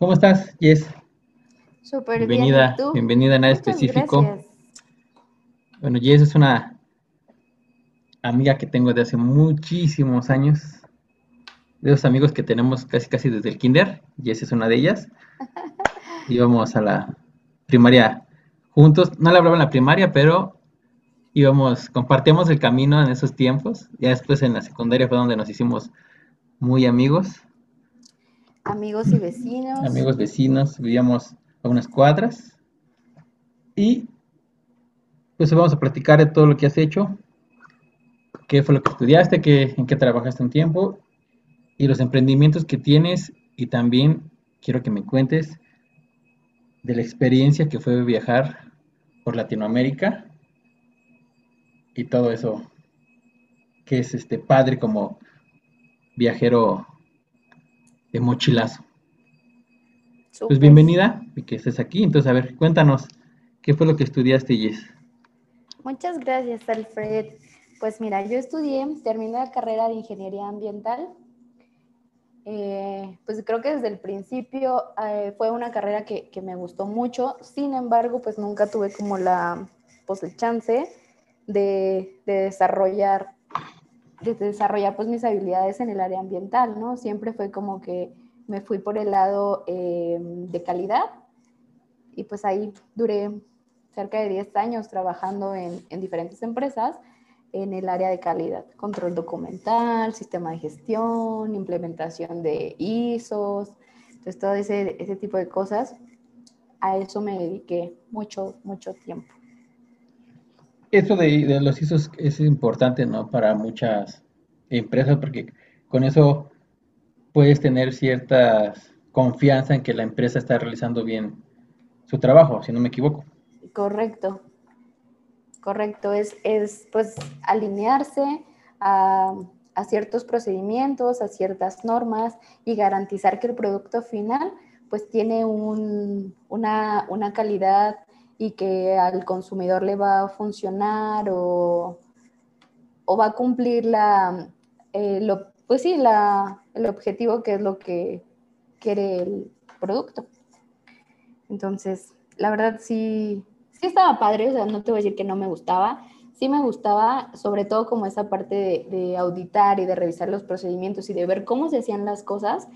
¿Cómo estás, Jess? Súper bien. Bienvenida, ¿y tú? bienvenida a nada Muchas específico. gracias. Bueno, Jess es una amiga que tengo de hace muchísimos años. De esos amigos que tenemos casi casi desde el kinder. Jess es una de ellas. Íbamos a la primaria juntos. No le hablaba en la primaria, pero íbamos, compartíamos el camino en esos tiempos. Ya después en la secundaria fue donde nos hicimos muy amigos. Amigos y vecinos. amigos vecinos, vivíamos a unas cuadras. Y pues vamos a platicar de todo lo que has hecho, qué fue lo que estudiaste, qué, en qué trabajaste un tiempo y los emprendimientos que tienes. Y también quiero que me cuentes de la experiencia que fue viajar por Latinoamérica y todo eso que es este padre como viajero de mochilazo. Pues bienvenida y que estés aquí. Entonces, a ver, cuéntanos, ¿qué fue lo que estudiaste, Jess? Muchas gracias, Alfred. Pues mira, yo estudié, terminé la carrera de ingeniería ambiental. Eh, pues creo que desde el principio eh, fue una carrera que, que me gustó mucho. Sin embargo, pues nunca tuve como la, pues el chance de, de desarrollar, de desarrollar pues mis habilidades en el área ambiental, ¿no? Siempre fue como que me fui por el lado eh, de calidad y pues ahí duré cerca de 10 años trabajando en, en, diferentes empresas en el área de calidad, control documental, sistema de gestión, implementación de ISOs, entonces todo ese, ese tipo de cosas, a eso me dediqué mucho, mucho tiempo. Eso de, los ISOs es importante, ¿no? Para muchas empresas, porque con eso puedes tener cierta confianza en que la empresa está realizando bien su trabajo, si no me equivoco. Correcto, correcto. Es, es pues alinearse a, a, ciertos procedimientos, a ciertas normas y garantizar que el producto final pues tiene un, una, una, calidad y que al consumidor le va a funcionar o, o va a cumplir eh, lo, pues sí, la, el objetivo que es lo que quiere el producto. Entonces, la verdad sí, sí estaba padre, o sea, no te voy a decir que no me gustaba, sí me gustaba, sobre todo como esa parte de, de, auditar y de revisar los procedimientos y de ver cómo se hacían las cosas,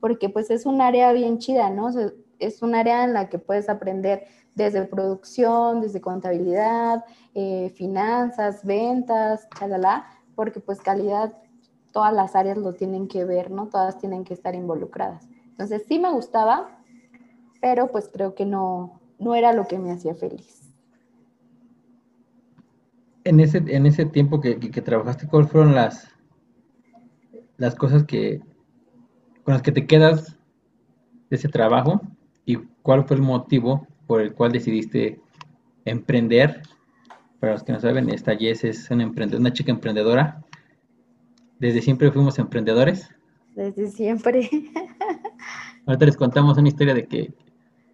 porque pues es un área bien chida, ¿no? O es un área en la que puedes aprender desde producción, desde contabilidad, eh, finanzas, ventas, chalala, porque pues calidad, todas las áreas lo tienen que ver, ¿no? Todas tienen que estar involucradas. Entonces sí me gustaba, pero pues creo que no, no era lo que me hacía feliz. En ese, en ese tiempo que, que, trabajaste, ¿cuáles fueron las, las cosas que, con las que te quedas de ese trabajo y cuál fue el motivo por el cual decidiste emprender? Para los que no saben, esta Jess es una, una chica emprendedora. Desde siempre fuimos emprendedores. Desde siempre. Ahorita les contamos una historia de que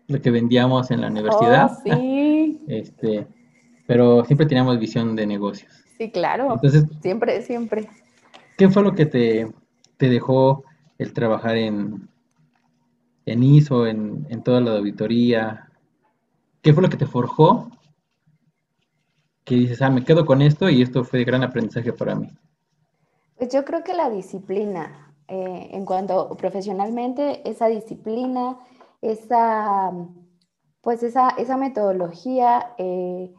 lo que vendíamos en la universidad. Oh, sí. Este, pero siempre teníamos visión de negocios. Sí, claro. Entonces, siempre, siempre. ¿Qué fue lo que te, te dejó el trabajar en, en ISO, en, en, toda la auditoría? ¿Qué fue lo que te forjó? Que dices, ah, me quedo con esto y esto fue de gran aprendizaje para mí. Pues yo creo que la disciplina, eh, en cuanto profesionalmente, esa disciplina, esa, pues esa, esa metodología eh,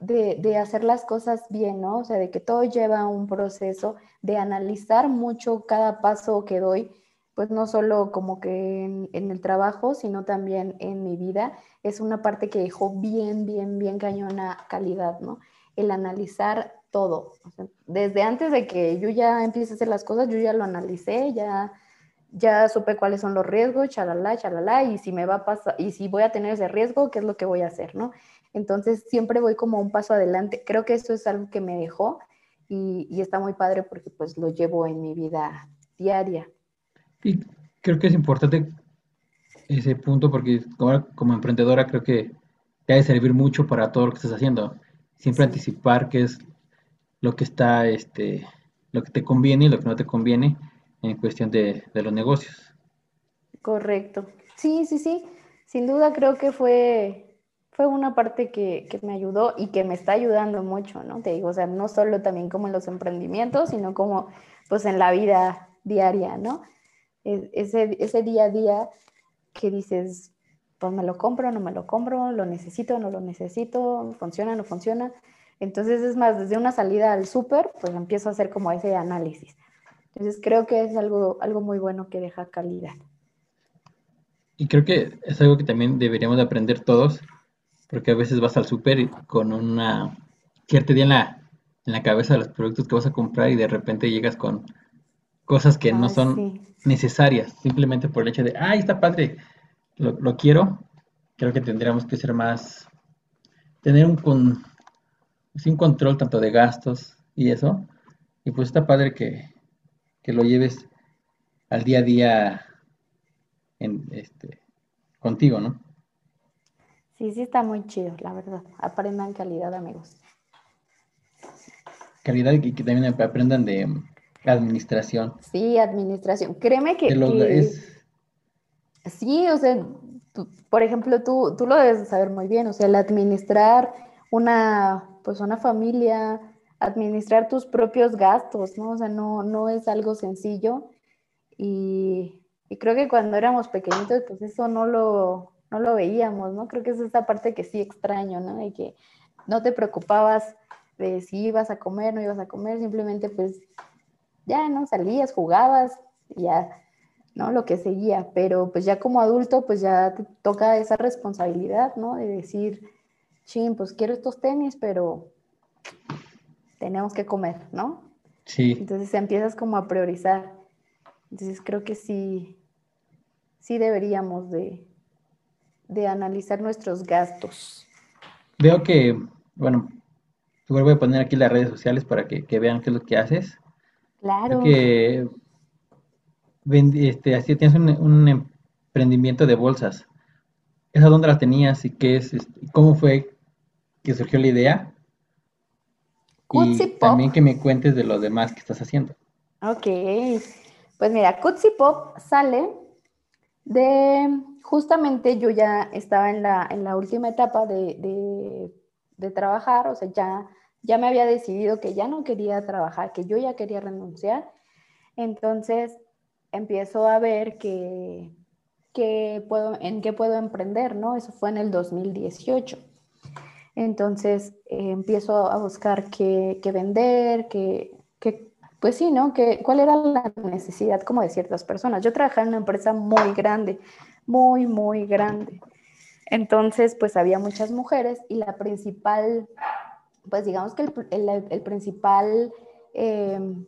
de, de, hacer las cosas bien, ¿no? O sea, de que todo lleva un proceso de analizar mucho cada paso que doy, pues no solo como que en, el trabajo, sino también en mi vida, es una parte que dejó bien, bien, bien cañona calidad, ¿no? El analizar todo. Desde antes de que yo ya empiece a hacer las cosas, yo ya lo analicé, ya ya supe cuáles son los riesgos, chalala, chalala, y si me va a pasar, y si voy a tener ese riesgo, qué es lo que voy a hacer, ¿no? Entonces siempre voy como un paso adelante. Creo que eso es algo que me dejó y, y está muy padre porque pues lo llevo en mi vida diaria. Y creo que es importante ese punto porque como, como emprendedora creo que te ha de servir mucho para todo lo que estás haciendo. Siempre sí. anticipar qué es lo que está, este, lo que te conviene y lo que no te conviene en cuestión de, de los negocios. Correcto. Sí, sí, sí. Sin duda creo que fue, fue una parte que, me ayudó y que me está ayudando mucho, ¿no? Te digo, o sea, no solo también como en los emprendimientos, sino como pues en la vida diaria, ¿no? Ese, ese día a día que dices, pues me lo compro, no me lo compro, lo necesito, no lo necesito, funciona, no funciona. Entonces es más, desde una salida al súper, pues empiezo a hacer como ese análisis. Entonces creo que es algo, algo muy bueno que deja calidad. Y creo que es algo que también deberíamos de aprender todos, porque a veces vas al súper con una cierta idea en la, en la cabeza de los productos que vas a comprar y de repente llegas con cosas que no son necesarias, simplemente por el hecho de, ay, está padre, lo, quiero. Creo que tendríamos que ser más, tener un, con, sin control tanto de gastos y eso. Y pues está padre que, que lo lleves al día a día en, este, contigo, ¿no? Sí, sí está muy chido, la verdad. Aprendan calidad, amigos. Calidad y que también aprendan de administración. Sí, administración. Créeme que... Sí, o sea, por ejemplo, tú, tú lo debes saber muy bien, o sea, el administrar una, pues una familia, administrar tus propios gastos, ¿no? O sea, no, no es algo sencillo. Y, creo que cuando éramos pequeñitos, pues eso no lo, no lo veíamos, ¿no? Creo que es esta parte que sí extraño, ¿no? De que no te preocupabas de si ibas a comer, no ibas a comer, simplemente pues ya, ¿no? Salías, jugabas, ya, ¿no? Lo que seguía, pero pues ya como adulto, pues ya te toca esa responsabilidad, ¿no? De decir, chin, pues quiero estos tenis, pero tenemos que comer, ¿no? Sí. Entonces empiezas como a priorizar. Entonces creo que sí, sí deberíamos de, de analizar nuestros gastos. Veo que, bueno, igual voy a poner aquí las redes sociales para que, vean qué es lo que haces. Claro. que este, así tienes un, emprendimiento de bolsas. ¿Esa dónde las tenías y qué es? Este, ¿Cómo fue que surgió la idea? y también que me cuentes de lo demás que estás haciendo. Ok, pues mira, Cutsy Pop sale de, justamente yo ya estaba en la, en la última etapa de, de, trabajar, o sea, ya, ya me había decidido que ya no quería trabajar, que yo ya quería renunciar. Entonces empiezo a ver que, que puedo, en qué puedo emprender, ¿no? Eso fue en el 2018. Entonces eh, empiezo a buscar qué, vender, qué, pues sí, ¿no? Que, ¿Cuál era la necesidad como de ciertas personas? Yo trabajaba en una empresa muy grande, muy, muy grande. Entonces, pues había muchas mujeres y la principal, pues digamos que el, principal em,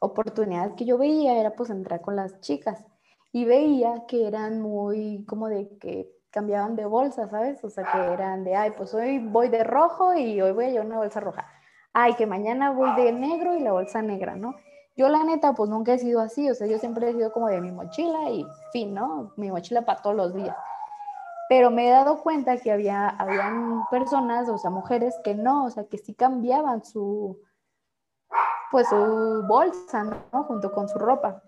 oportunidad que yo veía era pues entrar con las chicas y veía que eran muy como de que cambiaban de bolsa, ¿sabes? O sea, que eran de, ay, pues hoy voy de rojo y hoy voy a llevar una bolsa roja. Ay, que mañana voy de negro y la bolsa negra, ¿no? Yo la neta, pues nunca he sido así, o sea, yo siempre he sido como de mi mochila y fin, ¿no? Mi mochila para todos los días. Pero me he dado cuenta que había, habían personas, o sea, mujeres que no, o sea, que sí cambiaban su, pues su bolsa, ¿no? Junto con su ropa.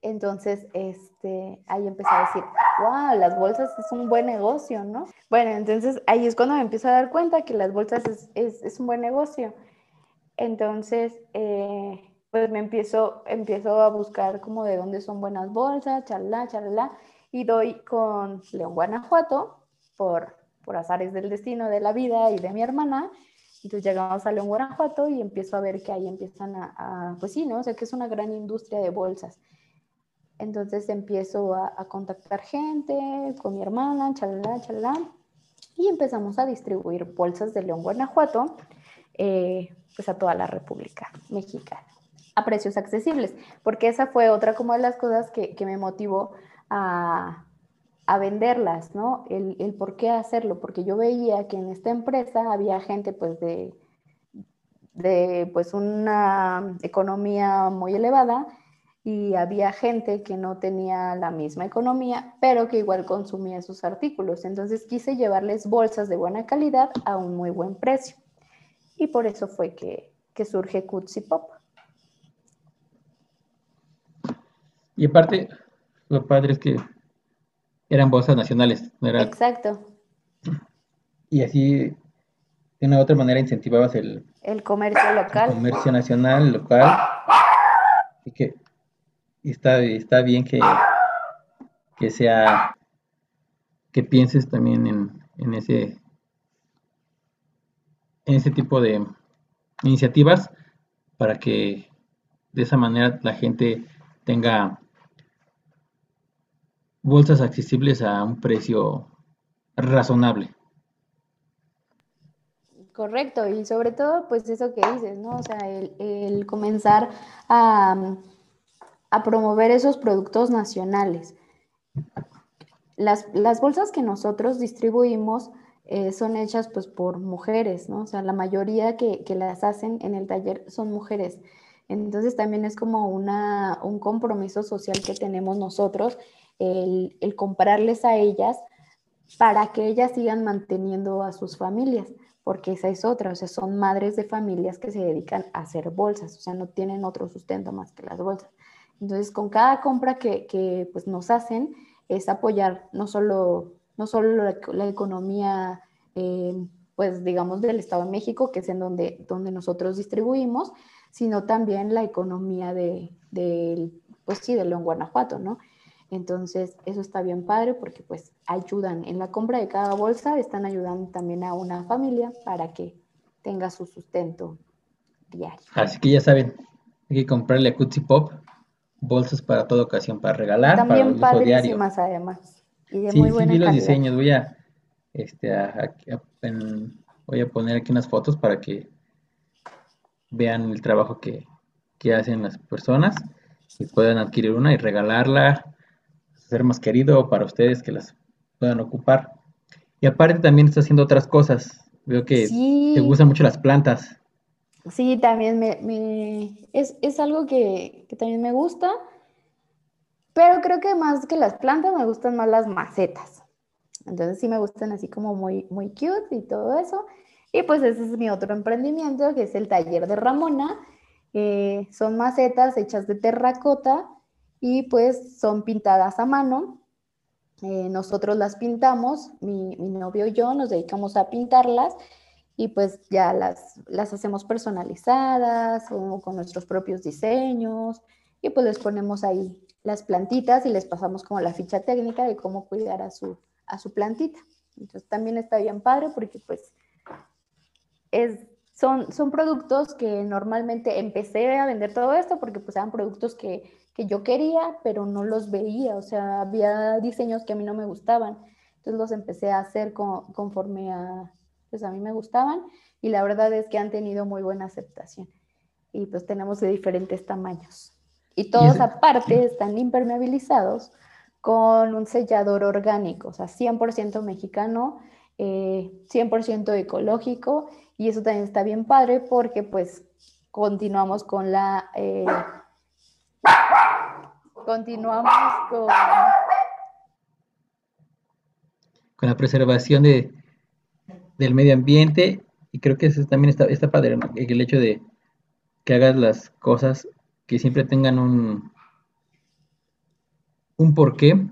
Entonces, este, ahí empecé a decir, wow, las bolsas es un buen negocio, ¿no? Bueno, entonces ahí es cuando me empiezo a dar cuenta que las bolsas es, un buen negocio. Entonces, eh, pues me empiezo, empiezo a buscar como de dónde son buenas bolsas, charla, charla, y doy con León, Guanajuato, por, por azares del destino de la vida y de mi hermana. Entonces llegamos a León, Guanajuato y empiezo a ver que ahí empiezan a, a pues sí, ¿no? O sea, que es una gran industria de bolsas. Entonces empiezo a, contactar gente con mi hermana, chalala, chalala, y empezamos a distribuir bolsas de León, Guanajuato, eh, pues a toda la República Mexicana, a precios accesibles, porque esa fue otra como de las cosas que, me motivó a, venderlas, ¿no? El, por qué hacerlo, porque yo veía que en esta empresa había gente pues de, de pues una economía muy elevada y había gente que no tenía la misma economía, pero que igual consumía sus artículos. Entonces quise llevarles bolsas de buena calidad a un muy buen precio. Y por eso fue que, que surge Cutsy Pop. Y aparte, lo padre es que eran bolsas nacionales, no era... Exacto. Y así, de una u otra manera, incentivabas el, El comercio local. el comercio nacional, local, y que y está, está bien que, que sea, que pienses también en, en ese, en ese tipo de iniciativas para que de esa manera la gente tenga bolsas accesibles a un precio razonable. Correcto, y sobre todo, pues eso que dices, ¿no? O sea, el, comenzar a, a promover esos productos nacionales. Las, las bolsas que nosotros distribuimos eh, son hechas pues por mujeres, ¿no? O sea, la mayoría que, que, las hacen en el taller son mujeres. Entonces también es como una, un compromiso social que tenemos nosotros, el, el comprarles a ellas para que ellas sigan manteniendo a sus familias, porque esa es otra, o sea, son madres de familias que se dedican a hacer bolsas, o sea, no tienen otro sustento más que las bolsas. Entonces, con cada compra que, pues, nos hacen, es apoyar no solo, no solo la, la economía, eh, pues digamos, del Estado de México, que es en donde, donde nosotros distribuimos, sino también la economía de, de pues sí, de León, Guanajuato, ¿no? Entonces, eso está bien padre porque pues ayudan en la compra de cada bolsa, están ayudando también a una familia para que tenga su sustento diario. Así que ya saben, hay que comprarle a Cootsy Pop bolsas para toda ocasión, para regalar, También para el diario. además. Y de Sí, muy sí buena vi los calidad. diseños, voy a, este, a- a- a- en- voy a poner aquí unas fotos para que vean el trabajo que, que hacen las personas y puedan adquirir una y regalarla, ser más querido para ustedes que las puedan ocupar. Y aparte también está haciendo otras cosas. Veo que Sí. te gustan mucho las plantas. Sí, también me, me- es, es algo que, que también me gusta, pero creo que más que las plantas me gustan más las macetas. Entonces sí me gustan así como muy, muy cute y todo eso. Y pues ese es mi otro emprendimiento, que es el taller de Ramona. Eh, son macetas hechas de terracota y pues son pintadas a mano. Eh, nosotros las pintamos, mi, mi novio y yo nos dedicamos a pintarlas y pues ya las, las hacemos personalizadas o con nuestros propios diseños y pues les ponemos ahí las plantitas y les pasamos como la ficha técnica de cómo cuidar a su, a su plantita. Entonces también está bien padre porque pues es, son, son productos que normalmente empecé a vender todo esto porque pues eran productos que, que yo quería pero no los veía, o sea, había diseños que a mí no me gustaban. Entonces los empecé a hacer con, conforme a, pues a mí me gustaban y la verdad es que han tenido muy buena aceptación. Y pues tenemos de diferentes tamaños. Y todos ese- aparte están impermeabilizados con un sellador orgánico, o sea, 100% mexicano, eh, 100% ecológico y eso también está bien padre porque pues continuamos con la... eh, continuamos con... con la preservación de, del medio ambiente y creo que eso también está, está padre, ¿no? el hecho de que hagas las cosas que siempre tengan un, un porqué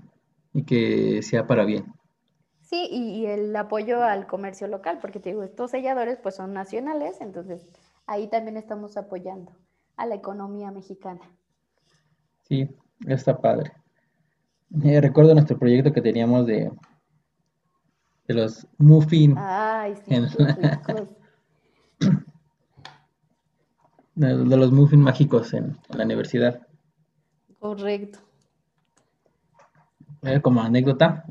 y que sea para bien. Sí, y, y el apoyo al comercio local, porque te digo, estos selladores pues son nacionales, entonces ahí también estamos apoyando a la economía mexicana. Sí, está padre. Eh, recuerdo nuestro proyecto que teníamos de, de los muffin, Ay, sí, En la- de, de los muffin mágicos en, en la universidad. Correcto. Eh, como anécdota,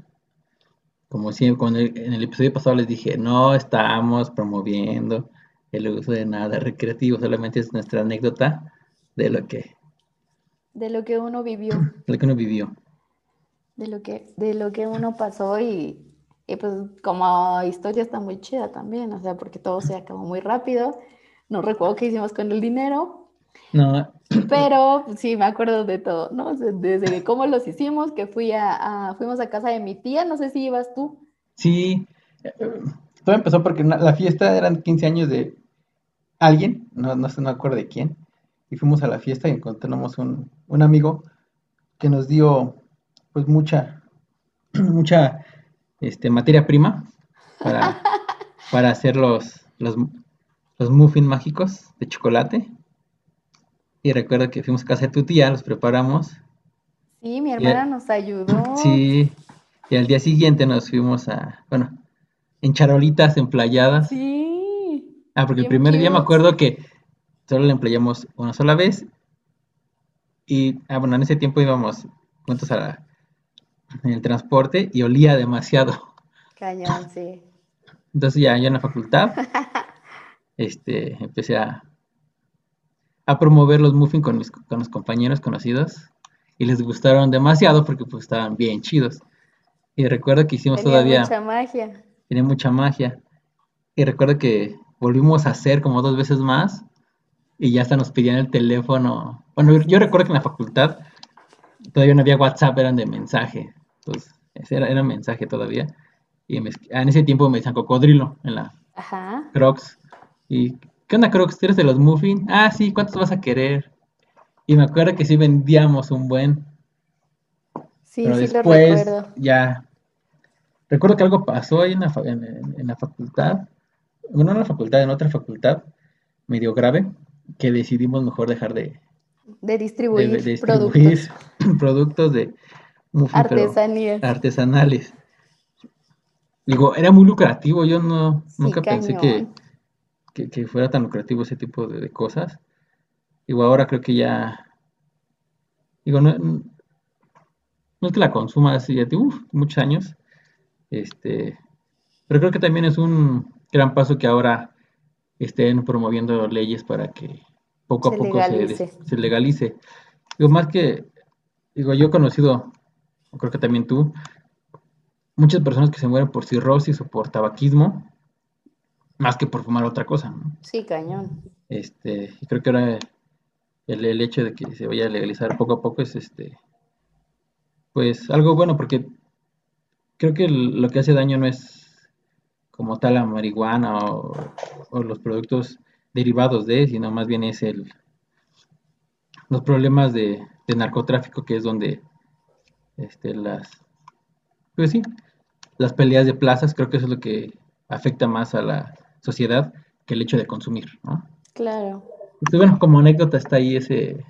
como siempre, cuando el- en el episodio pasado les dije, no estamos promoviendo el uso de nada recreativo, solamente es nuestra anécdota de lo que, De lo que uno vivió, de lo que uno vivió. de lo que, de lo que uno pasó y, y pues como historia está muy chida también, o sea, porque todo se acabó muy rápido. No recuerdo qué hicimos con el dinero, No, Pero sí, me acuerdo de todo, ¿no? Desde cómo los hicimos, que fui a, a- fuimos a casa de mi tía, no sé si ibas tú. sí, todo empezó porque la fiesta eran 15 años de alguien, no, no sé, no me acuerdo de quién, y fuimos a la fiesta y encontramos un, un amigo que nos dio pues mucha, mucha este, materia prima para, para hacer los, los, los muffins mágicos de chocolate. Y recuerdo que fuimos a casa de tu tía, los preparamos. Sí, mi hermana nos ayudó. Sí, y al día siguiente nos fuimos a, bueno, en charolitas emplayadas. Sí. Ah, porque el primer día me acuerdo que solo le emplayamos una sola vez. Y, ah, bueno, en ese tiempo íbamos juntos a la, en el transporte y olía demasiado. Cañón, sí. Entonces ya, ya en la facultad, este, empecé a, a promover los muffins con, mis, con los compañeros conocidos y les gustaron demasiado porque pues estaban bien chidos. Y recuerdo que hicimos Tenía todavía... mucha magia. Tenía mucha magia. Y recuerdo que volvimos a hacer como dos veces más y ya hasta nos pedían el teléfono. Bueno, yo recuerdo que en la facultad todavía no había WhatsApp, eran de mensaje. Entonces, ese era, era mensaje todavía. Y me- en ese tiempo me decían cocodrilo en la Ajá. Crocs. Y, ¿qué onda, Crocs? ¿Eres de los muffins? Ah, sí, ¿cuántos vas a querer? Y me acuerdo que sí vendíamos un buen. Sí, Pero sí lo después recuerdo. ya. Recuerdo que algo pasó ahí en la, en- en la facultad. Bueno, no en la facultad, en otra facultad, medio grave, que decidimos mejor dejar de, distribuir, de productos. distribuir productos de Artesanías. artesanales. Digo, era muy lucrativo, yo no, Sí, nunca pensé que, que, que fuera tan lucrativo ese tipo de, de cosas. Digo, ahora creo que ya, digo, no, no es que la consuma así ya uf, muchos años, este, pero creo que también es un gran paso que ahora estén promoviendo leyes para que poco a Se poco se, legalice. des- se legalice. Digo, más que, digo, yo he conocido, creo que también tú, muchas personas que se mueren por cirrosis o por tabaquismo, más que por fumar otra cosa, ¿no? Sí, cañón. Este, y creo que ahora el, el hecho de que se vaya a legalizar poco a poco es este, pues algo bueno, porque creo que lo que hace daño no es como tal la marihuana o, o los productos derivados de, sino más bien es el los problemas de, de narcotráfico, que es donde este, las, pues sí, las peleas de plazas, creo que eso es lo que afecta más a la sociedad que el hecho de consumir, ¿no? Claro. Pues bueno, como anécdota está ahí ese,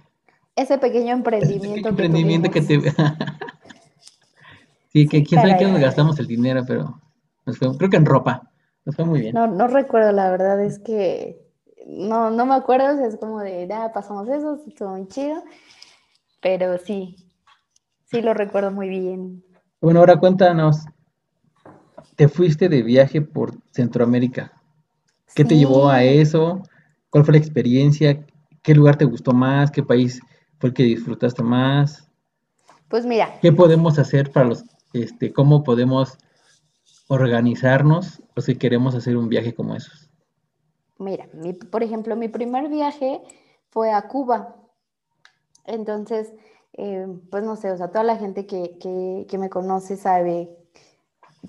Ese pequeño ese emprendimiento pequeño que emprendimiento que te... sí, que Sí, quién sabe qué nos gastamos el dinero, pero nos fue, creo que en ropa, nos fue muy bien. No, no recuerdo, la verdad es que no, no me acuerdo, o sea, es como de, ya pasamos eso, estuvo muy chido, pero sí, sí lo recuerdo muy bien. Bueno, ahora cuéntanos, te fuiste de viaje por Centroamérica, ¿qué te llevó a eso? ¿Cuál fue la experiencia? ¿Qué lugar te gustó más? ¿Qué país fue el que disfrutaste más? pues mira, ¿Qué podemos hacer para los, este, cómo podemos organizarnos o si queremos hacer un viaje como esos? Mira, mi- por ejemplo, mi primer viaje fue a Cuba, entonces, eh, pues no sé, o sea, toda la gente que, que, que me conoce sabe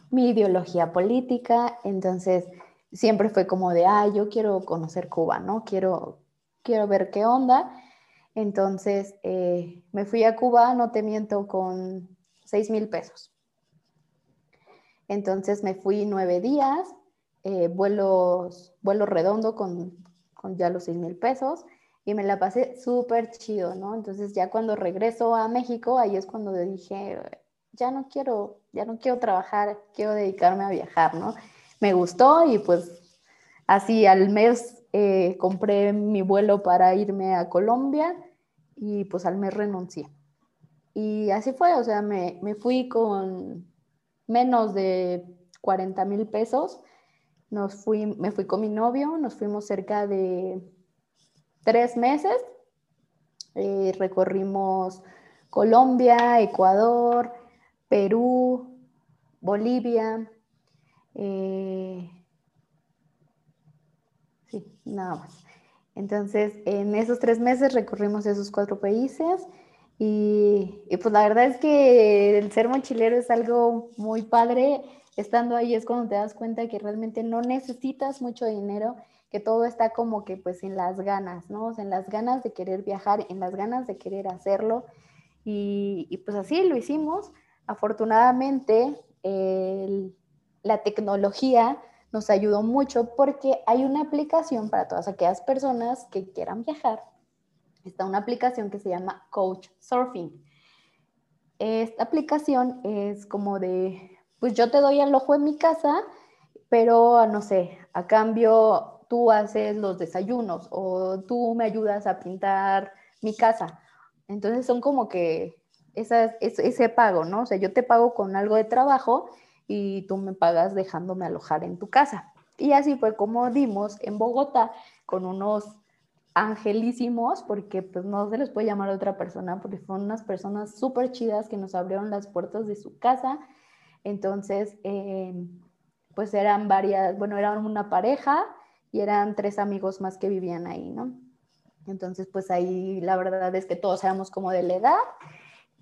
mi ideología política, entonces siempre fue como de, ah, yo quiero conocer Cuba, ¿no? Quiero, quiero ver qué onda. Entonces eh, me fui a Cuba, no te miento, con 6 mil pesos. Entonces me fui nueve días, eh, vuelos, vuelo redondo con, con ya los 6 mil pesos y me la pasé súper chido, ¿no? Entonces ya cuando regreso a México, ahí es cuando dije, ya no quiero, ya no quiero trabajar, quiero dedicarme a viajar, ¿no? Me gustó y pues así al mes eh, compré mi vuelo para irme a Colombia y pues al mes renuncié. Y así fue, o sea, me, me fui con menos de 40 mil pesos. Nos fui, me fui con mi novio, nos fuimos cerca de tres meses. Eh, recorrimos Colombia, Ecuador, Perú, Bolivia. eh, sí, nada más. Entonces, en esos tres meses recorrimos esos cuatro países y, y, pues la verdad es que el ser mochilero es algo muy padre. Estando ahí es cuando te das cuenta que realmente no necesitas mucho dinero, que todo está como que pues en las ganas, ¿no? En las ganas de querer viajar, en las ganas de querer hacerlo. Y, y pues así lo hicimos. Afortunadamente, la tecnología nos ayudó mucho porque hay una aplicación para todas aquellas personas que quieran viajar. Está una aplicación que se llama Coach Surfing. Esta aplicación es como de, pues yo te doy el ojo en mi casa, pero no sé, a cambio tú haces los desayunos o tú me ayudas a pintar mi casa. Entonces son como que ese pago, ¿no? O sea, yo te pago con algo de trabajo y tú me pagas dejándome alojar en tu casa. Y así fue como dimos en Bogotá con unos angelísimos, porque pues no se les puede llamar a otra persona, porque fueron unas personas súper chidas que nos abrieron las puertas de su casa. Entonces, em, pues eran varias, bueno, eran una pareja y eran tres amigos más que vivían ahí, ¿no? Entonces, pues ahí la verdad es que todos éramos como de la edad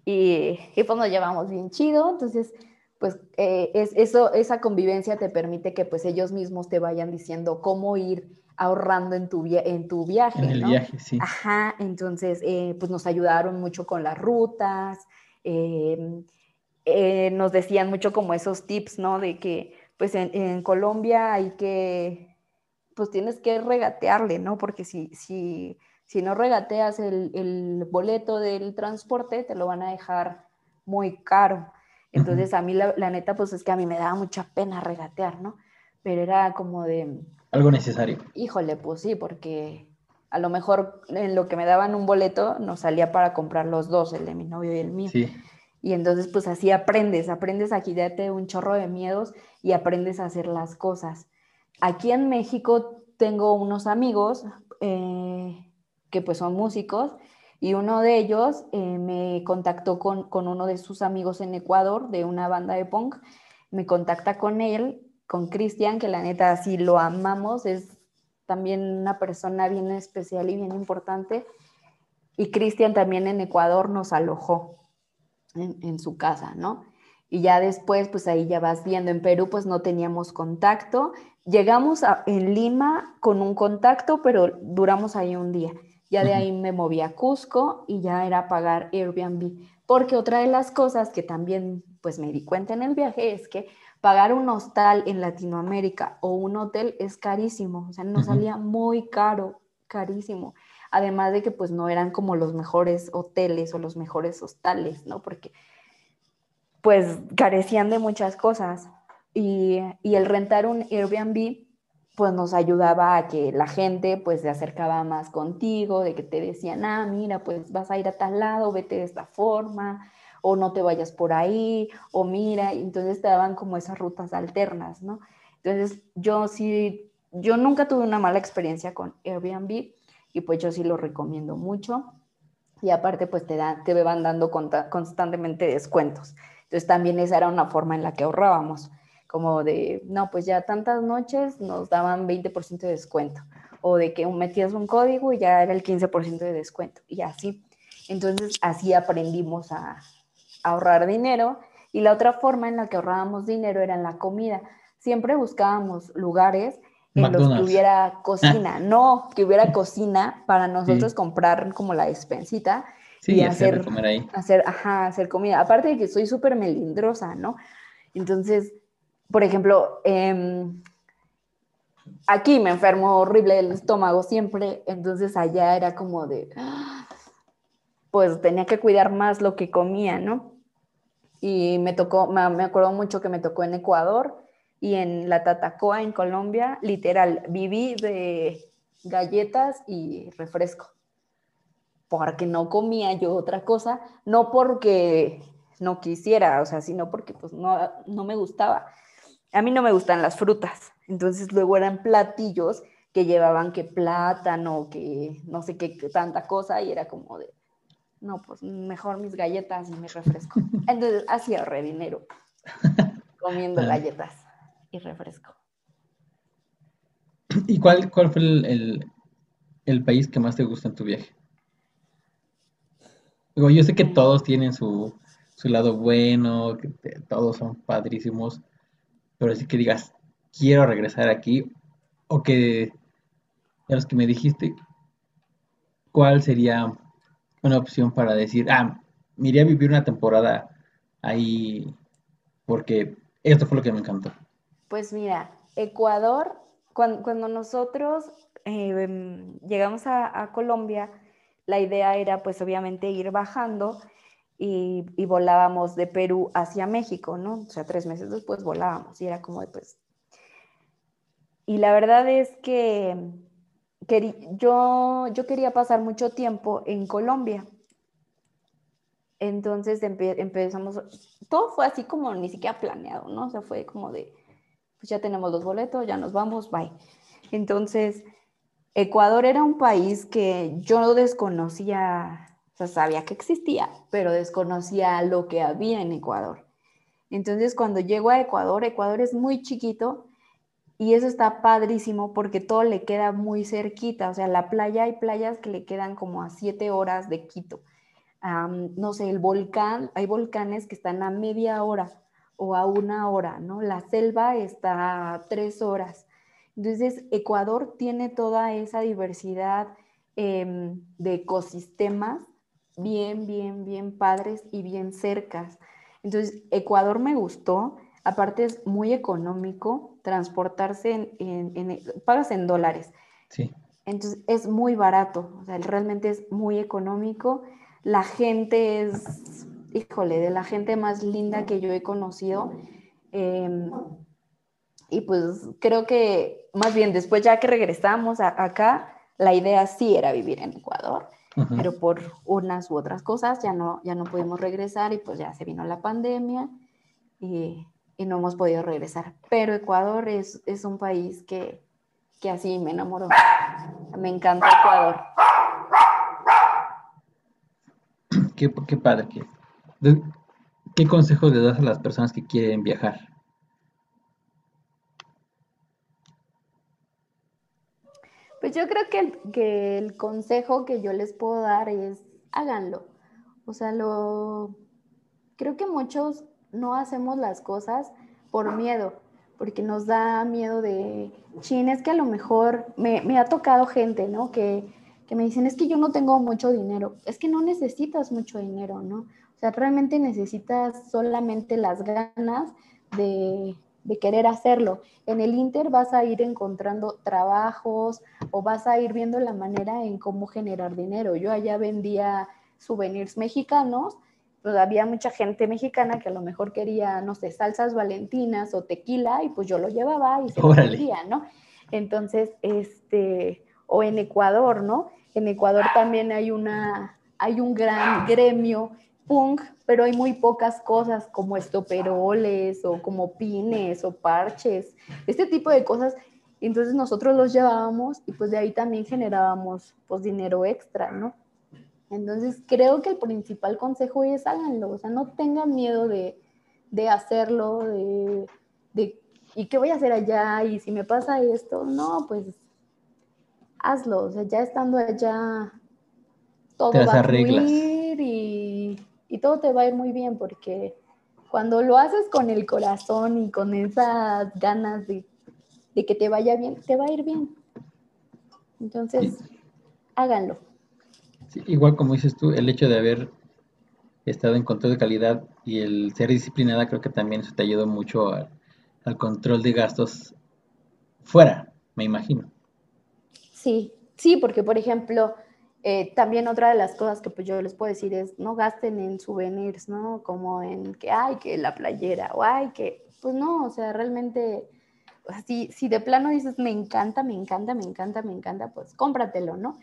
y, y pues nos llevamos bien chido. Entonces, pues eh, es, eso, esa convivencia te permite que pues ellos mismos te vayan diciendo cómo ir ahorrando en tu, en tu viaje. En el viaje, sí. Ajá, entonces eh, pues nos ayudaron mucho con las rutas, em, eh, nos decían mucho como esos tips, ¿no? De que pues en, Colombia hay que, pues tienes que regatearle, ¿no? Porque si, si, si no regateas el, el boleto del transporte, te lo van a dejar muy caro. Entonces a mí la, neta, pues es que a mí me daba mucha pena regatear, ¿no? Pero era como de... Algo necesario. Híjole, pues sí, porque a lo mejor en lo que me daban un boleto nos salía para comprar los dos, el de mi novio y el mío. Sí. Y entonces pues así aprendes, aprendes a quitarte un chorro de miedos y aprendes a hacer las cosas. Aquí en México tengo unos amigos eh, que pues son músicos y uno de ellos eh, me contactó con, con, uno de sus amigos en Ecuador, de una banda de punk. Me contacta con él, con Cristian, que la neta sí lo amamos, es también una persona bien especial y bien importante. Y Cristian también en Ecuador nos alojó en, en, su casa, ¿no? Y ya después, pues ahí ya vas viendo, en Perú pues no teníamos contacto. Llegamos a, en Lima con un contacto, pero duramos ahí un día. Ya de ahí me moví a Cusco y ya era pagar Airbnb. Porque otra de las cosas que también pues me di cuenta en el viaje es que pagar un hostal en Latinoamérica o un hotel es carísimo, o sea, nos salía muy caro, carísimo. Además de que pues no eran como los mejores hoteles o los mejores hostales, ¿no? Porque pues carecían de muchas cosas. Y, y el rentar un Airbnb pues nos ayudaba a que la gente pues se acercaba más contigo, de que te decían, ah, mira, pues vas a ir a tal lado, vete de esta forma, o no te vayas por ahí, o mira, entonces te daban como esas rutas alternas, ¿no? Entonces yo sí, yo nunca tuve una mala experiencia con Airbnb y pues yo sí lo recomiendo mucho. Y aparte pues te, dan, te van dando constantemente descuentos. Entonces también esa era una forma en la que ahorrábamos como de, no, pues ya tantas noches nos daban 20% de descuento, o de que metías un código y ya era el 15% de descuento, y así. Entonces, así aprendimos a, ahorrar dinero, y la otra forma en la que ahorrábamos dinero era en la comida. Siempre buscábamos lugares en los que hubiera cocina, no, que hubiera cocina para nosotros comprar como la despensita y hacer, comer ahí. hacer, ajá, hacer comida. Aparte de que soy súper melindrosa, ¿no? Entonces, por ejemplo, em, aquí me enfermo horrible el estómago siempre, entonces allá era como de, pues tenía que cuidar más lo que comía, ¿no? Y me tocó, me, acuerdo mucho que me tocó en Ecuador y en la Tatacoa, en Colombia, literal, viví de galletas y refresco, porque no comía yo otra cosa, no porque no quisiera, o sea, sino porque pues no, no me gustaba. A mí no me gustan las frutas, entonces luego eran platillos que llevaban que plátano, que no sé qué, tanta cosa, y era como de, no, pues mejor mis galletas y mi refresco. Entonces así ahorré dinero comiendo galletas y refresco. ¿Y cuál, cuál fue el, país que más te gusta en tu viaje? Digo, yo sé que mm. todos tienen su, su lado bueno, que todos son padrísimos, pero sí que digas, quiero regresar aquí, o que de los que me dijiste, ¿cuál sería una opción para decir, ah, me iría a vivir una temporada ahí? Porque esto fue lo que me encantó. Pues mira, Ecuador, cuando, nosotros eh, em, llegamos a, Colombia, la idea era pues obviamente ir bajando y, volábamos de Perú hacia México, ¿no? O sea, tres meses después volábamos y era como de pues... Y la verdad es que yo, yo quería pasar mucho tiempo en Colombia. Entonces empezamos, todo fue así como ni siquiera planeado, ¿no? O sea, fue como de, pues ya tenemos los boletos, ya nos vamos, bye. Entonces, Ecuador era un país que yo desconocía, o sea, sabía que existía, pero desconocía lo que había en Ecuador. Entonces, cuando llego a Ecuador, Ecuador es muy chiquito y eso está padrísimo porque todo le queda muy cerquita. O sea, la playa, hay playas que le quedan como a siete horas de Quito. no sé, el volcán, hay volcanes que están a media hora o a una hora, ¿no? La selva está a tres horas. Entonces, Ecuador tiene toda esa diversidad em, de ecosistemas bien, bien, bien padres y bien cercas. Entonces, Ecuador me gustó Aparte es muy económico transportarse en, pagas en dólares. Sí. Entonces es muy barato, o sea, realmente es muy económico. La gente es, híjole, de la gente más linda que yo he conocido. Em, y pues creo que más bien después ya que regresamos acá, la idea sí era vivir en Ecuador, pero por unas u otras cosas ya no, ya no pudimos regresar y pues ya se vino la pandemia y y no hemos podido regresar. Pero Ecuador es, es un país que, que así me enamoró. Me encanta Ecuador. Qué, qué padre. Qué, ¿Qué consejos le das a las personas que quieren viajar? Pues yo creo que el, que consejo que yo les puedo dar es háganlo. O sea, lo creo que muchos no hacemos las cosas por miedo, porque nos da miedo de, chin, es que a lo mejor me, ha tocado gente, ¿no? Que, me dicen, es que yo no tengo mucho dinero. Es que no necesitas mucho dinero, ¿no? O sea, realmente necesitas solamente las ganas de, de querer hacerlo. En el Inter vas a ir encontrando trabajos o vas a ir viendo la manera en cómo generar dinero. Yo allá vendía souvenirs mexicanos pues había mucha gente mexicana que a lo mejor quería, no sé, salsas valentinas o tequila y pues yo lo llevaba y se lo vendía, ¿no? Entonces, este, o en Ecuador, ¿no? En Ecuador también hay una, hay un gran gremio punk, pero hay muy pocas cosas como estoperoles o como pines o parches, este tipo de cosas. Entonces nosotros los llevábamos y pues de ahí también generábamos pues dinero extra, ¿no? Entonces, creo que el principal consejo es háganlo, o sea, no tengan miedo de, hacerlo, de, ¿y qué voy a hacer allá? Y si me pasa esto, no, pues hazlo, o sea, ya estando allá, todo va a fluir y, y todo te va a ir muy bien, porque cuando lo haces con el corazón y con esas ganas de, que te vaya bien, te va a ir bien. Entonces, háganlo igual como dices tú, el hecho de haber estado en control de calidad y el ser disciplinada, creo que también eso te ayudó mucho al control de gastos fuera, me imagino. Sí, sí, porque por ejemplo, eh, también otra de las cosas que pues yo les puedo decir es no gasten en souvenirs, ¿no? Como en que hay que la playera o hay que, pues no, o sea, realmente, si, si de plano dices me encanta, me encanta, me encanta, me encanta, pues cómpratelo, ¿no?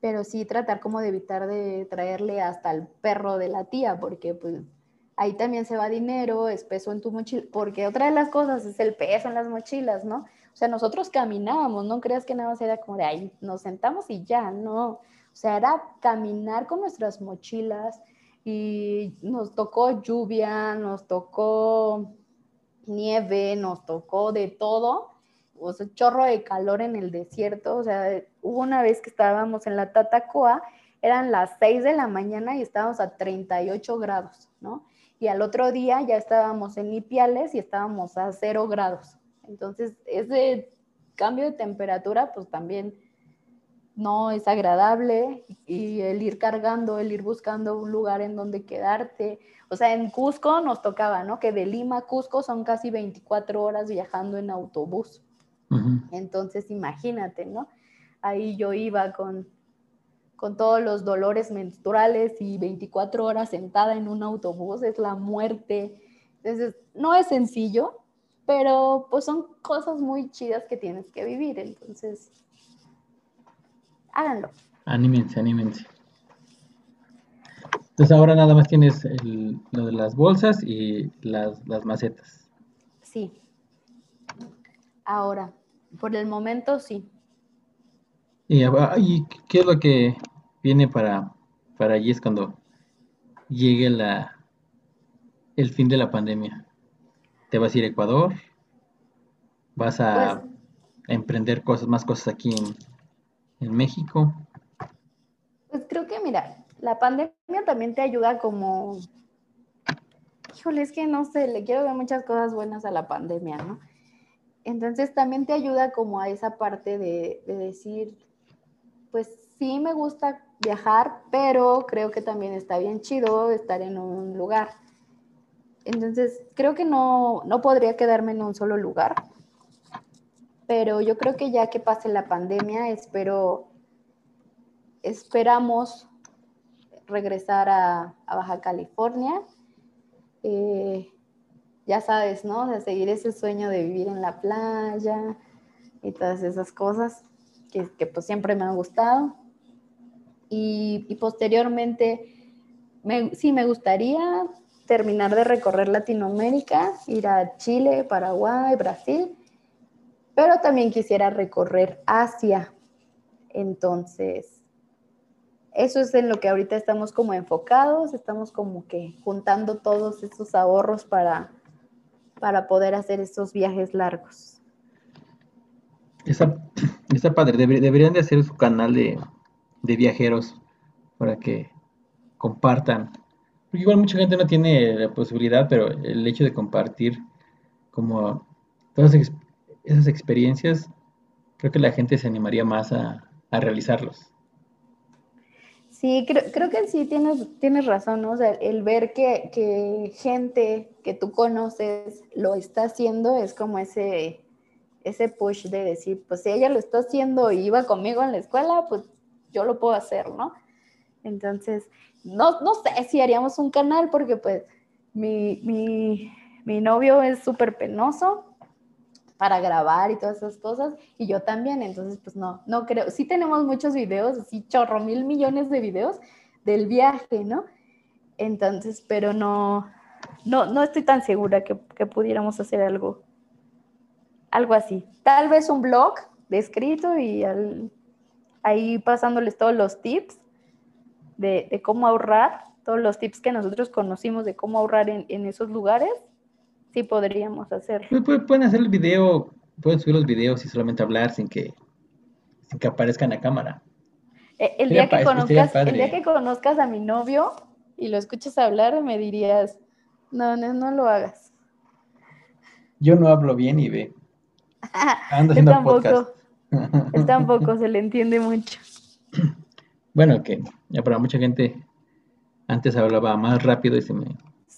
pero sí tratar como de evitar de traerle hasta el perro de la tía, porque pues ahí también se va dinero, es peso en tu mochila, porque otra de las cosas es el peso en las mochilas, ¿no? O sea, nosotros caminábamos, no creas que nada más era como de ahí, nos sentamos y ya, no. O sea, era caminar con nuestras mochilas y nos tocó lluvia, nos tocó nieve, nos tocó de todo o sea, chorro de calor en el desierto, o sea, hubo una vez que estábamos en la Tatacoa, eran las 6 de la mañana y estábamos a 38 grados, ¿no? Y al otro día ya estábamos en Ipiales y estábamos a 0 grados. Entonces, ese cambio de temperatura, pues también no es agradable y el ir cargando, el ir buscando un lugar en donde quedarte. O sea, en Cusco nos tocaba, ¿no? Que de Lima a Cusco son casi 24 horas viajando en autobús. Entonces, imagínate, ¿no? Ahí yo iba con, con todos los dolores menstruales y 24 horas sentada en un autobús, es la muerte. Entonces, no es sencillo, pero pues son cosas muy chidas que tienes que vivir. Entonces, háganlo. Anímense, anímense. Entonces ahora nada más tienes lo de las bolsas y las, macetas. Sí. Ahora, por el momento sí. ¿Y, qué es lo que viene para, para allí es cuando llegue la, el fin de la pandemia? ¿Te vas a ir a Ecuador? ¿Vas a pues emprender cosas, más cosas aquí en, en México? Pues creo que, mira, la pandemia también te ayuda como, híjole, es que no sé, le quiero ver muchas cosas buenas a la pandemia, ¿no? Entonces también te ayuda como a esa parte de, de decir, pues sí me gusta viajar, pero creo que también está bien chido estar en un lugar. Entonces, creo que no, no podría quedarme en un solo lugar pero yo creo que ya que pase la pandemia, espero, esperamos regresar a, Baja California. Eh, ya sabes, ¿no? De seguir ese sueño de vivir en la playa y todas esas cosas que, pues siempre me han gustado. Y, posteriormente, sí, me gustaría terminar de recorrer Latinoamérica, ir a Chile, Paraguay, Brasil pero también quisiera recorrer Asia. Entonces, eso es en lo que ahorita estamos como enfocados, estamos como que juntando todos esos ahorros para, para poder hacer estos viajes largos. Está, padre, deberían de hacer su canal de, de viajeros para que compartan. Porque igual mucha gente no tiene la posibilidad, pero el hecho de compartir como todas esas experiencias, creo que la gente se animaría más a, realizarlos. Sí, creo, que sí tienes, tienes razón. O sea, el ver que, gente que tú conoces lo está haciendo es como ese, ese push de decir, pues si ella lo está haciendo y iba conmigo en la escuela, pues yo lo puedo hacer, ¿no? Entonces, no, no sé si haríamos un canal porque pues mi, mi, mi novio es súper penoso, para grabar y todas esas cosas, y yo también, entonces pues no, no creo, sí tenemos muchos videos, así chorro mil millones de videos del viaje, ¿no? Entonces, pero no, no, no estoy tan segura que, pudiéramos hacer algo, algo así. Tal vez un blog de escrito y ahí pasándoles todos los tips de, cómo ahorrar, todos los tips que nosotros conocimos de cómo ahorrar en, en esos lugares sí podríamos hacerlo. Pueden hacer el video, pueden subir los videos y solamente hablar sin que, sin que aparezca en la cámara. Eh, el, día que conozcas, el día que conozcas a mi novio y lo escuches hablar, me dirías, no, no, no lo hagas. Yo no hablo bien y ve. Ando él tampoco, él tampoco se le entiende mucho. Bueno, que ya para mucha gente antes hablaba más rápido y se me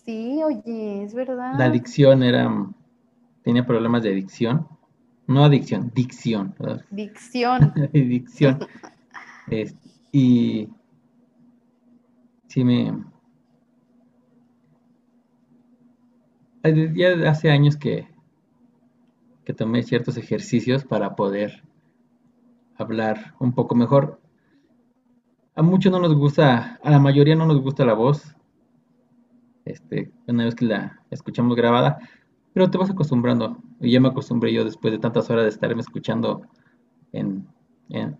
Sí, oye, es verdad. La adicción era, tenía problemas de adicción. No adicción, dicción. Dicción. dicción. y sí me... Ya hace años que, que tomé ciertos ejercicios para poder hablar un poco mejor. A muchos no nos gusta, a la mayoría no nos gusta la voz, este, una vez que la escuchamos grabada, pero te vas acostumbrando. Y ya me acostumbré yo después de tantas horas de estarme escuchando en,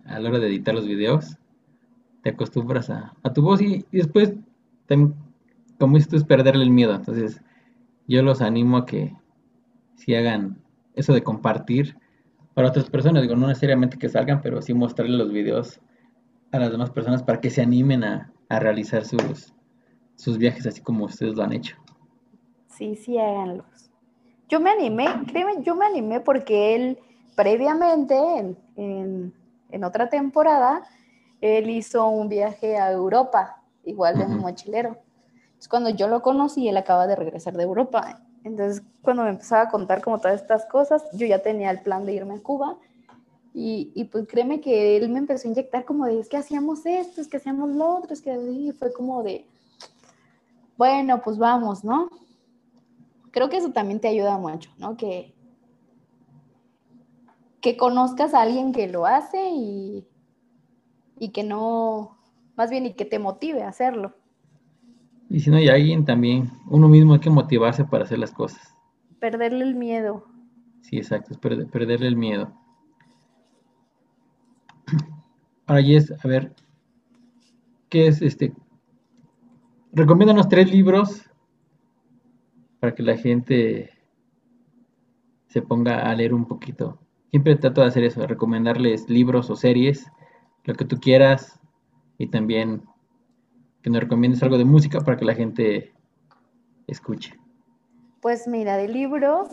a la hora de editar los videos, te acostumbras a, tu voz y, después, como esto es perderle el miedo. Entonces, yo los animo a que si hagan eso de compartir para otras personas, digo, no necesariamente que salgan, pero sí mostrarle los videos a las demás personas para que se animen a, a realizar sus, sus viajes así como ustedes lo han hecho. Sí, sí, háganlos. Yo me animé, créeme, yo me animé porque él previamente en, en otra temporada, él hizo un viaje a Europa, igual de un mochilero. Es cuando yo lo conocí, él acaba de regresar de Europa. Entonces, cuando me empezaba a contar como todas estas cosas, yo ya tenía el plan de irme a Cuba. Y, y, pues créeme que él me empezó a inyectar como de, es que hacíamos esto, es que hacíamos lo otro, es que y fue como de, bueno, pues vamos, ¿no? Creo que eso también te ayuda mucho, ¿no? Que, que conozcas a alguien que lo hace y, y que no, más bien y que te motive a hacerlo. Y si no hay alguien también, uno mismo hay que motivarse para hacer las cosas. Perderle el miedo. Sí, exacto, es perderle el miedo. Ahora, Jess, a ver, ¿qué es este? Recomiéndanos tres libros para que la gente se ponga a leer un poquito. Siempre trato de hacer eso, recomendarles libros o series, lo que tú quieras, y también que nos recomiendes algo de música para que la gente escuche. Pues mira, de libros,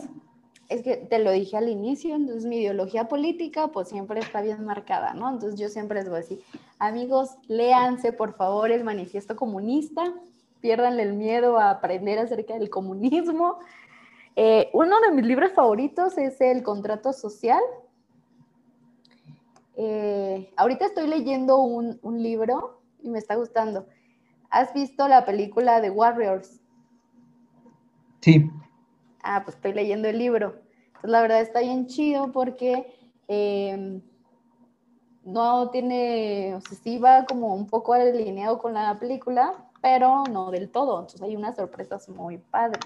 es que te lo dije al inicio, entonces mi ideología política pues siempre está bien marcada, ¿no? Entonces yo siempre les voy a decir, amigos, léanse por favor el manifiesto comunista, pierdanle el miedo a aprender acerca del comunismo. Eh, uno de mis libros favoritos es El contrato social. Eh, ahorita estoy leyendo un, un libro y me está gustando. ¿Has visto la película de Warriors? Sí. Ah, pues estoy leyendo el libro. Entonces, la verdad está bien chido porque em, no tiene, o sea, sí va como un poco alineado con la película, pero no del todo. Entonces, hay unas sorpresas muy padres.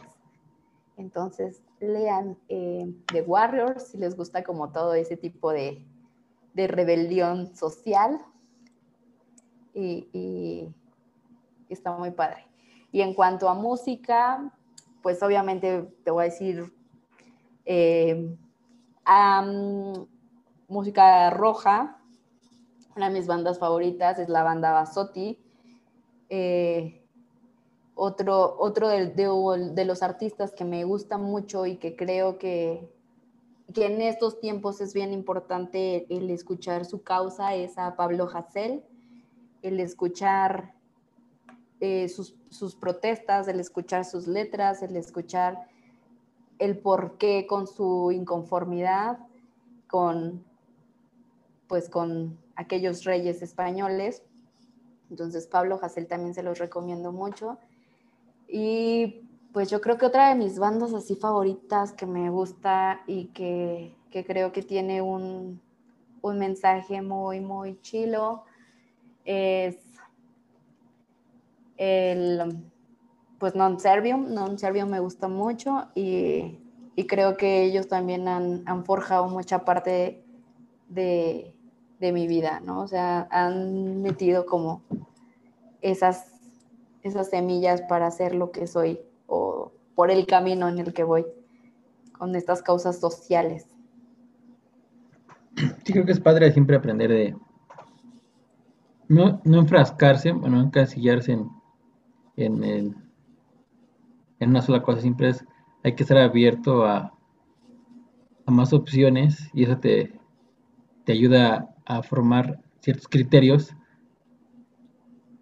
Entonces, lean eh, The Warriors si les gusta como todo ese tipo de, de rebelión social. y está muy padre. Y en cuanto a música, pues obviamente te voy a decir eh, música roja. Una de mis bandas favoritas es la banda Basotti. Eh, otro otro de, de, los artistas que me gusta mucho y que creo que, que en estos tiempos es bien importante el escuchar su causa es a Pablo Hassel, el escuchar eh, sus, protestas, el escuchar sus letras, el escuchar el por qué con su inconformidad con, pues con aquellos reyes españoles. Entonces Pablo Hasél también se los recomiendo mucho. Y pues yo creo que otra de mis bandas así favoritas que me gusta y que, creo que tiene un, un mensaje muy, muy chilo es el, pues Non Servium, Non Servium me gusta mucho y, creo que ellos también han, forjado mucha parte de, mi vida, ¿no? O sea, han metido como esas, esas semillas para ser lo que soy o por el camino en el que voy con estas causas sociales. Sí, creo que es padre siempre aprender de no, no enfrascarse, bueno, encasillarse en, en, en una sola cosa, siempre es, hay que estar abierto a, a más opciones y eso te, te ayuda a formar ciertos criterios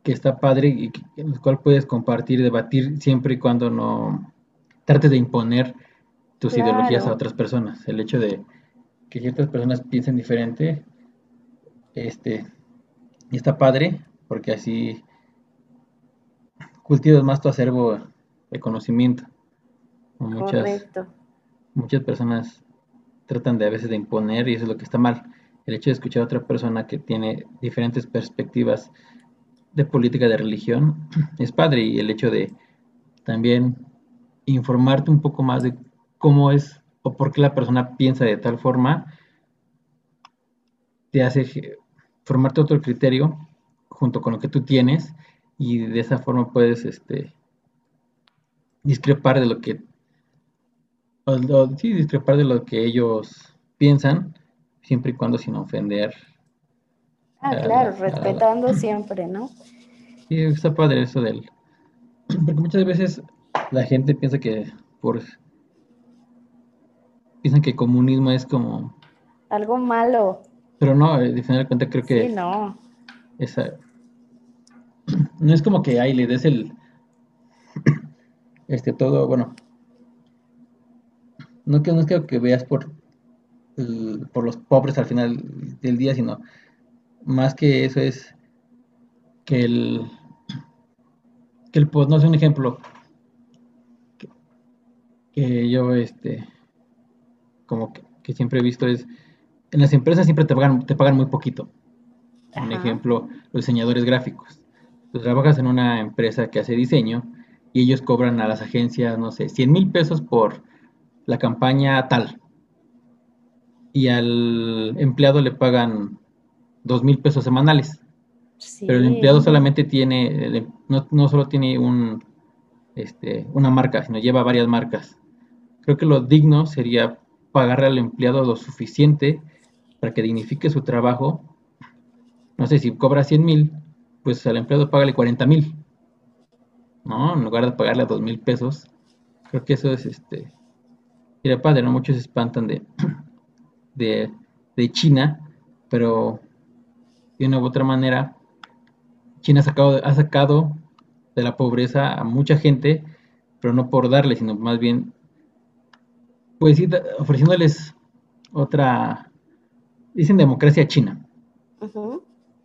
que está padre y en los cuales puedes compartir, debatir siempre y cuando no trates de imponer tus ideologías a otras personas. El hecho de que ciertas personas piensen diferente, este, está padre, porque así cultivas más tu acervo de conocimiento. Muchas, Correcto. Muchas personas tratan de a veces de imponer y eso es lo que está mal. El hecho de escuchar a otra persona que tiene diferentes perspectivas de política, de religión, es padre y el hecho de también informarte un poco más de cómo es o por qué la persona piensa de tal forma, te hace formarte otro criterio junto con lo que tú tienes y de esa forma puedes este, discrepar de lo que sí, discrepar de lo que ellos piensan siempre y cuando sin ofender ah claro respetando siempre no sí está padre eso del porque muchas veces la gente piensa que por piensan que comunismo es como algo malo Pero no, de final de cuentas creo que... Sí, no. Esa, no es como que ahí le des el... Este, todo, bueno. No, que, no es que, que veas por, por los pobres al final del día, sino más que eso es que el... Que el, pues, no sé, un ejemplo, que yo, este, como que, siempre he visto es, en las empresas siempre te pagan, te pagan muy poquito. Un ejemplo, los diseñadores gráficos. Tú trabajas en una empresa que hace diseño y ellos cobran a las agencias, no sé, 100 mil pesos por la campaña tal. Y al empleado le pagan 2 mil pesos semanales. Pero el empleado solamente tiene, no, no solo tiene un, este, una marca, sino lleva varias marcas. Creo que lo digno sería pagarle al empleado lo suficiente para que dignifique su trabajo. No sé, si cobra 100 mil, pues al empleado págale 40 mil. ¿No? En lugar de pagarle a 2 mil pesos. Creo que eso es este. Mira, padre, ¿no? Muchos se espantan de, de, de China, pero de una u otra manera, China ha sacado, ha sacado de la pobreza a mucha gente, pero no por darle, sino más bien pues sí, ofreciéndoles otra, dicen democracia china.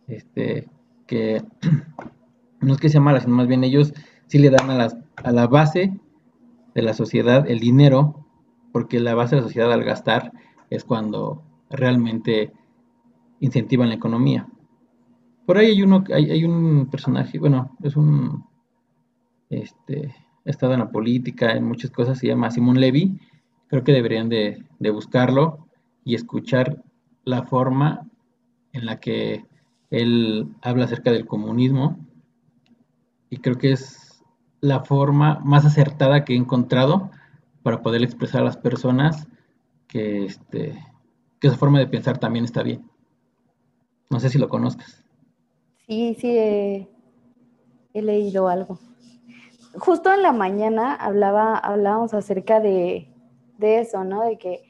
Este, que no es que sea mala, sino más bien ellos sí le dan a, a la base de la sociedad el dinero, porque la base de la sociedad al gastar es cuando realmente incentivan la economía. Por ahí hay uno, hay, hay un personaje, bueno, es un, este, ha estado en la política, en muchas cosas, se llama Simón Levy, creo que deberían de, buscarlo y escuchar la forma en la que él habla acerca del comunismo y creo que es la forma más acertada que he encontrado para poder expresar a las personas que, este, esa forma de pensar también está bien. No sé si lo conozcas. Sí, sí, he, leído algo. Justo en la mañana hablaba, hablábamos acerca de, eso, ¿no? De que,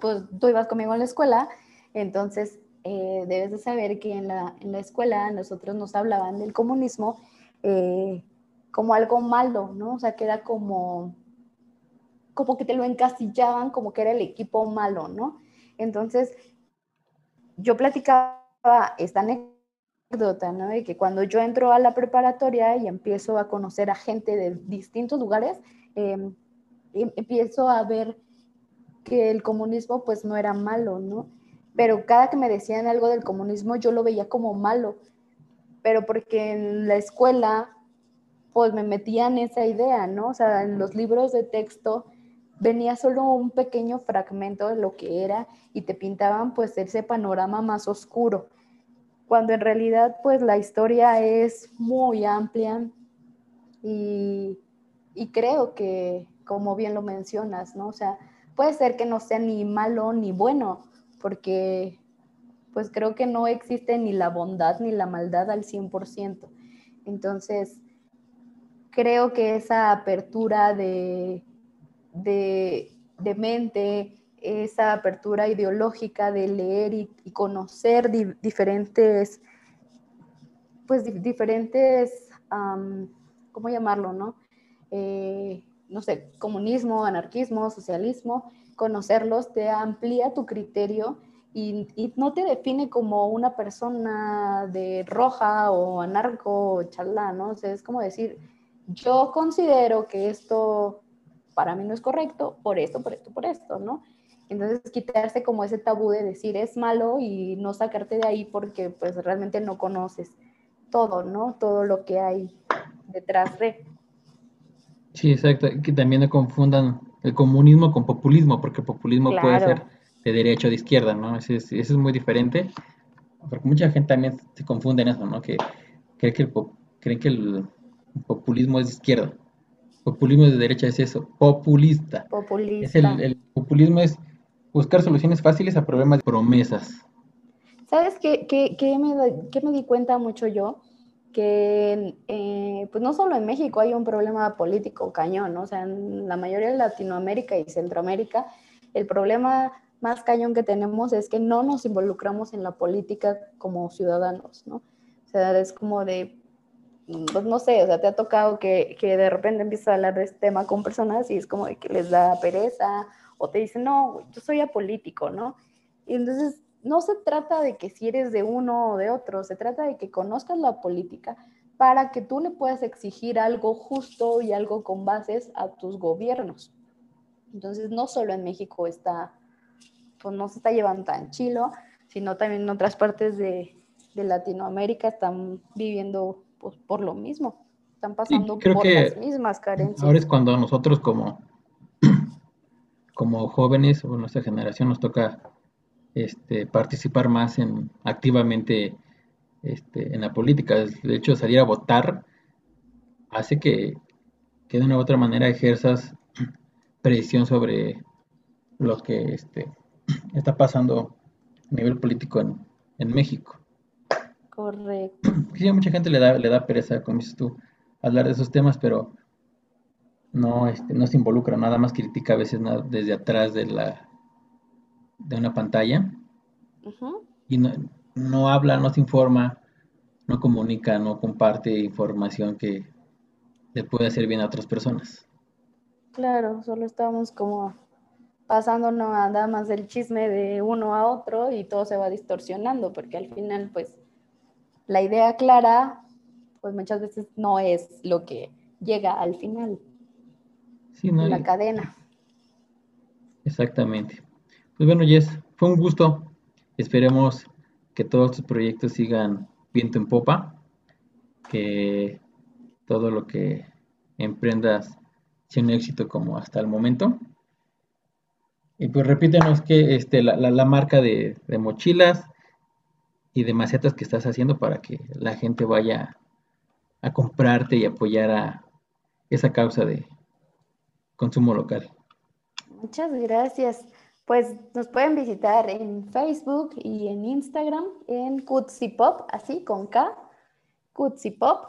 pues tú ibas conmigo a la escuela, entonces eh, debes de saber que en la, en la, escuela nosotros nos hablaban del comunismo eh, como algo malo, ¿no? O sea, que era como, como que te lo encasillaban como que era el equipo malo, ¿no? Entonces, yo platicaba esta anécdota, ¿no? De que cuando yo entro a la preparatoria y empiezo a conocer a gente de distintos lugares, Em, em, empiezo a ver que el comunismo pues no era malo, ¿no? Pero cada que me decían algo del comunismo yo lo veía como malo, pero porque en la escuela pues me metían esa idea, ¿no? O sea, en los libros de texto venía solo un pequeño fragmento de lo que era y te pintaban pues ese panorama más oscuro, cuando en realidad pues la historia es muy amplia y y creo que, como bien lo mencionas, ¿no? O sea, puede ser que no sea ni malo ni bueno, porque pues creo que no existe ni la bondad ni la maldad al 100%. Entonces, creo que esa apertura de, de, mente, esa apertura ideológica de leer y, conocer diferentes, pues diferentes, ¿cómo llamarlo, no? Eh, no sé, comunismo, anarquismo, socialismo, conocerlos te amplía tu criterio y, no te define como una persona de roja o anarco o charla, ¿no? Es como decir, yo considero que esto para mí no es correcto por esto, por esto, por esto, ¿no? Entonces quitarse como ese tabú de decir es malo y no sacarte de ahí porque pues realmente no conoces todo, ¿no? Todo lo que hay detrás de. Sí, exacto. Que también no confundan el comunismo con populismo, porque populismo puede ser de derecha o de izquierda, ¿no? Eso es, eso es muy diferente. Porque mucha gente también se confunde en eso, ¿no? Que creen que el, creen que el populismo es de izquierda. Populismo de derecha es eso, populista. Populista. el, populismo es buscar soluciones fáciles a problemas de promesas. ¿Sabes qué, qué, qué, me, qué me di cuenta mucho yo? Que eh, pues no solo en México hay un problema político cañón, ¿no? o sea, en la mayoría de Latinoamérica y Centroamérica el problema más cañón que tenemos es que no nos involucramos en la política como ciudadanos, ¿no? O sea, es como de, pues no sé, o sea, te ha tocado que, que de repente empiezas a hablar de este tema con personas y es como de que les da pereza o te dicen, no, yo soy apolítico, ¿no? Y entonces no se trata de que si eres de uno o de otro, se trata de que conozcas la política para que tú le puedas exigir algo justo y algo con bases a tus gobiernos. Entonces, no solo en México está, pues no se está llevando tan chilo, sino también en otras partes de, Latinoamérica están viviendo pues, por lo mismo, están pasando por las mismas carencias. Ahora es cuando nosotros como, como jóvenes o nuestra generación nos toca este, participar más en activamente este, en la política. De hecho, salir a votar hace que, que de una u otra manera ejerzas presión sobre lo que este, está pasando a nivel político en, en México. Correcto. Sí, a mucha gente le da, le da pereza, como dices tú, hablar de esos temas, pero no, este, no se involucra, nada más critica a veces desde atrás de la de una pantalla y no, no habla, no se informa, no comunica, no comparte información que le puede hacer bien a otras personas. Claro, solo estamos como pasando nada más del chisme de uno a otro y todo se va distorsionando, porque al final, pues, la idea clara, pues muchas veces no es lo que llega al final sí, no, la cadena. Exactamente. Pues bueno, Jess, fue un gusto. Esperemos que todos tus proyectos sigan viento en popa, que todo lo que emprendas sea un éxito como hasta el momento. Y pues repítenos que este, la, marca de, mochilas y de macetas que estás haciendo para que la gente vaya a comprarte y apoyar a esa causa de consumo local. Muchas gracias. Pues nos pueden visitar en Facebook y en Instagram en Kutsi Pop, así con K, Kutsi Pop.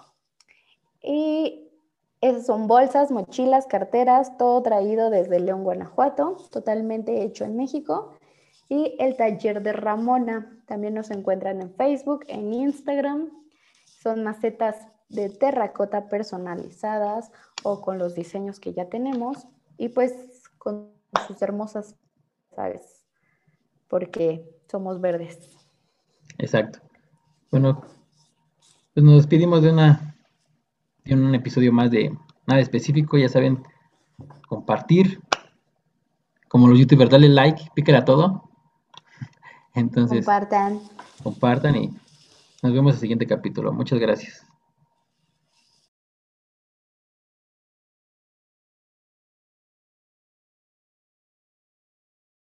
Y esas son bolsas, mochilas, carteras, todo traído desde León, Guanajuato, totalmente hecho en México. Y el taller de Ramona, también nos encuentran en Facebook, en Instagram. Son macetas de terracota personalizadas o con los diseños que ya tenemos y pues con sus hermosas, ¿sabes? Porque somos verdes. Exacto. Bueno, pues nos despedimos de una en un episodio más de nada específico, ya saben, compartir, como los youtubers, dale like, píquele a todo. Entonces, compartan. Compartan y nos vemos en el siguiente capítulo. Muchas gracias.